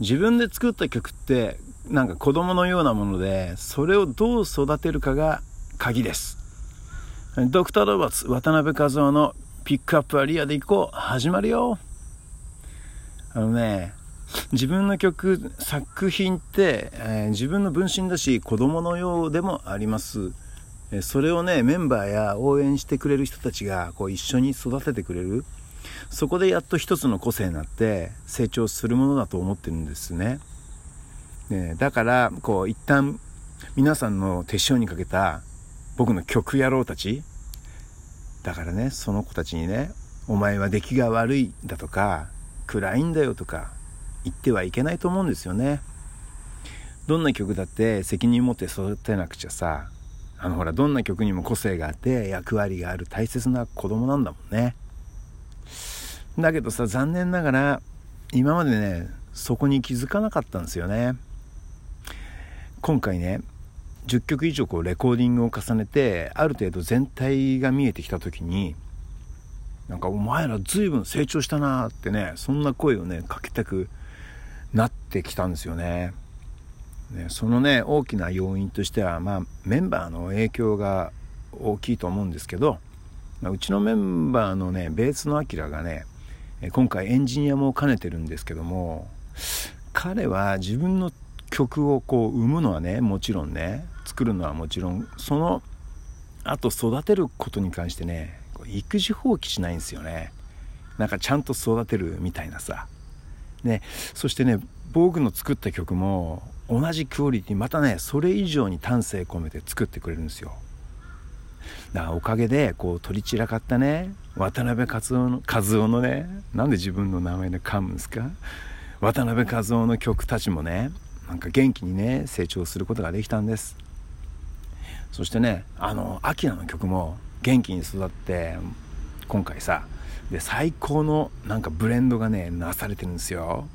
自分で作った曲ってなんか子供のようなものでそれをどう育てるかが鍵です。ドクター・ロバーツ渡辺和夫のピックアップはリアでいこう。始まるよ。あのね自分の曲作品って、えー、自分の分身だし子供のようでもあります。それをねメンバーや応援してくれる人たちがこう一緒に育ててくれる。そこでやっと一つの個性になって成長するものだと思ってるんですね。ねだからこう一旦皆さんの手塩にかけた僕の曲野郎たちだからねその子たちにね「お前は出来が悪い」だとか「暗いんだよ」とか言ってはいけないと思うんですよね。どんな曲だって責任持って育てなくちゃさあのほらどんな曲にも個性があって役割がある大切な子供なんだもんね。だけどさ残念ながら今までねそこに気づかなかったんですよね今回ね10曲以上こうレコーディングを重ねてある程度全体が見えてきた時になんかお前ら随分成長したなってねそんな声をねかけたくなってきたんですよね。ねそのね大きな要因としては、まあ、メンバーの影響が大きいと思うんですけど、まあ、うちのメンバーのねベースのアキラがね今回エンジニアも兼ねてるんですけども彼は自分の曲をこう生むのはねもちろんね作るのはもちろんそのあと育てることに関してね育児放棄しないんですよね。なんかちゃんと育てるみたいなさ。ねそしてね僕の作った曲も同じクオリティまたねそれ以上に丹精込めて作ってくれるんですよ。だからおかげでこう取り散らかったね。渡辺和夫の和夫のねなんで自分の名前で噛むんですか？渡辺和夫の曲たちもねなんか元気にね成長することができたんです。そしてねあのアキラの曲も元気に育って今回さで最高のなんかブレンドがねなされてるんですよ。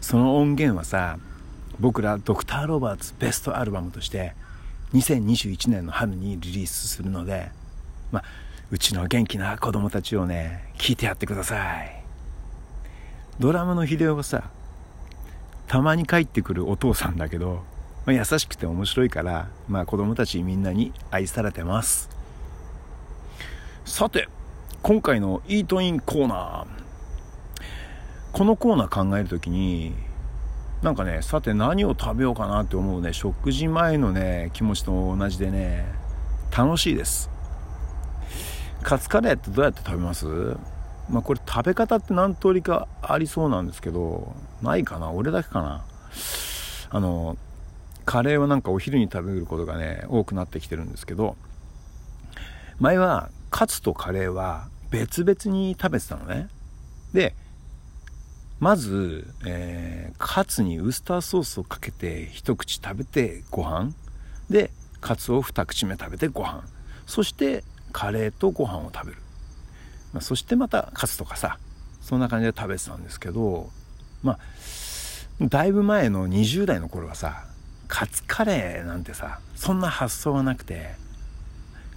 その音源はさ僕らドクター・ロバーツベストアルバムとして2021年の春にリリースするのでまあうちの元気な子供たちをね聞いてやってください。ドラムの秀夫はさたまに帰ってくるお父さんだけど、まあ、優しくて面白いから、まあ、子供たちみんなに愛されてます。さて今回のイートインコーナー。このコーナー考える時になんかねさて何を食べようかなって思うね食事前のね気持ちと同じでね楽しいです。カツカレーってどうやって食べます？まあこれ食べ方って何通りかありそうなんですけどないかな？俺だけかな？あのカレーはなんかお昼に食べることがね多くなってきてるんですけど前はカツとカレーは別々に食べてたのね。でまず、えー、カツにウスターソースをかけて一口食べてご飯。でカツを二口目食べてご飯。そしてカレーとご飯を食べる。まあ、そしてまたカツとかさそんな感じで食べてたんですけどまあだいぶ前の20代の頃はさカツカレーなんてさそんな発想はなくて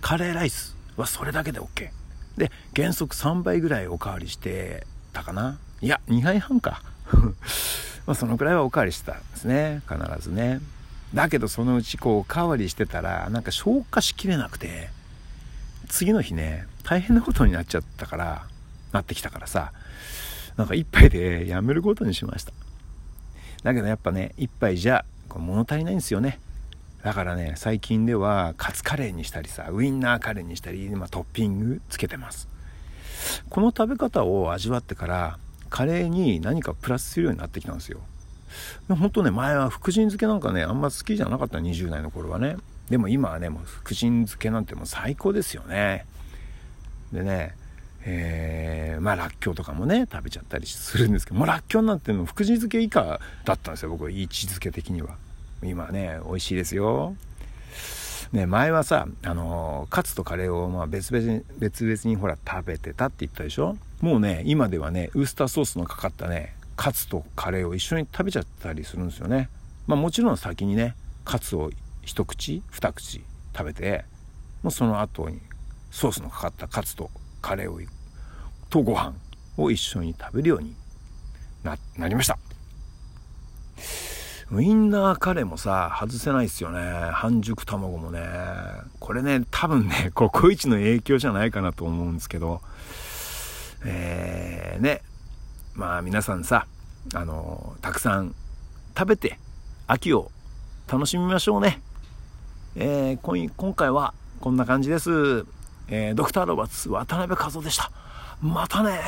カレーライスはそれだけで OK で原則3倍ぐらいおかわりしてたかな。いや2杯半か。まあそのくらいはおかわりしてたんですね。必ずね。だけどそのうちこうおかわりしてたらなんか消化しきれなくて次の日ね大変なことになっちゃったからなってきたからさなんか一杯でやめることにしました。だけどやっぱね一杯じゃ物足りないんですよね。だからね最近ではカツカレーにしたりさウインナーカレーにしたり、まあ、トッピングつけてます。この食べ方を味わってからカレーに何かプラスするようになってきたんですよ。本当ね前は福神漬けなんかねあんま好きじゃなかった20代の頃はね。でも今はねもう福神漬けなんてもう最高ですよね。でねえー、まあらっきょうとかもね食べちゃったりするんですけどもうらっきょうなんての福神漬け以下だったんですよ僕位置づけ的には。今はね美味しいですよ。ね前はさあのカツとカレーをまあ別々に別々にほら食べてたって言ったでしょ？もうね今ではねウスターソースのかかったねカツとカレーを一緒に食べちゃったりするんですよね。まあもちろん先にねカツを一口二口食べてもうその後にソースのかかったカツとカレーをとご飯を一緒に食べるようにななりました。ウインナーカレーもさ外せないっすよね。半熟卵もね。これね多分ねココイチの影響じゃないかなと思うんですけど。えー、ね。まあ皆さんさあのたくさん食べて秋を楽しみましょうね、えー、今回はこんな感じです、えー、ドクターロバツ渡辺和夫でした。またね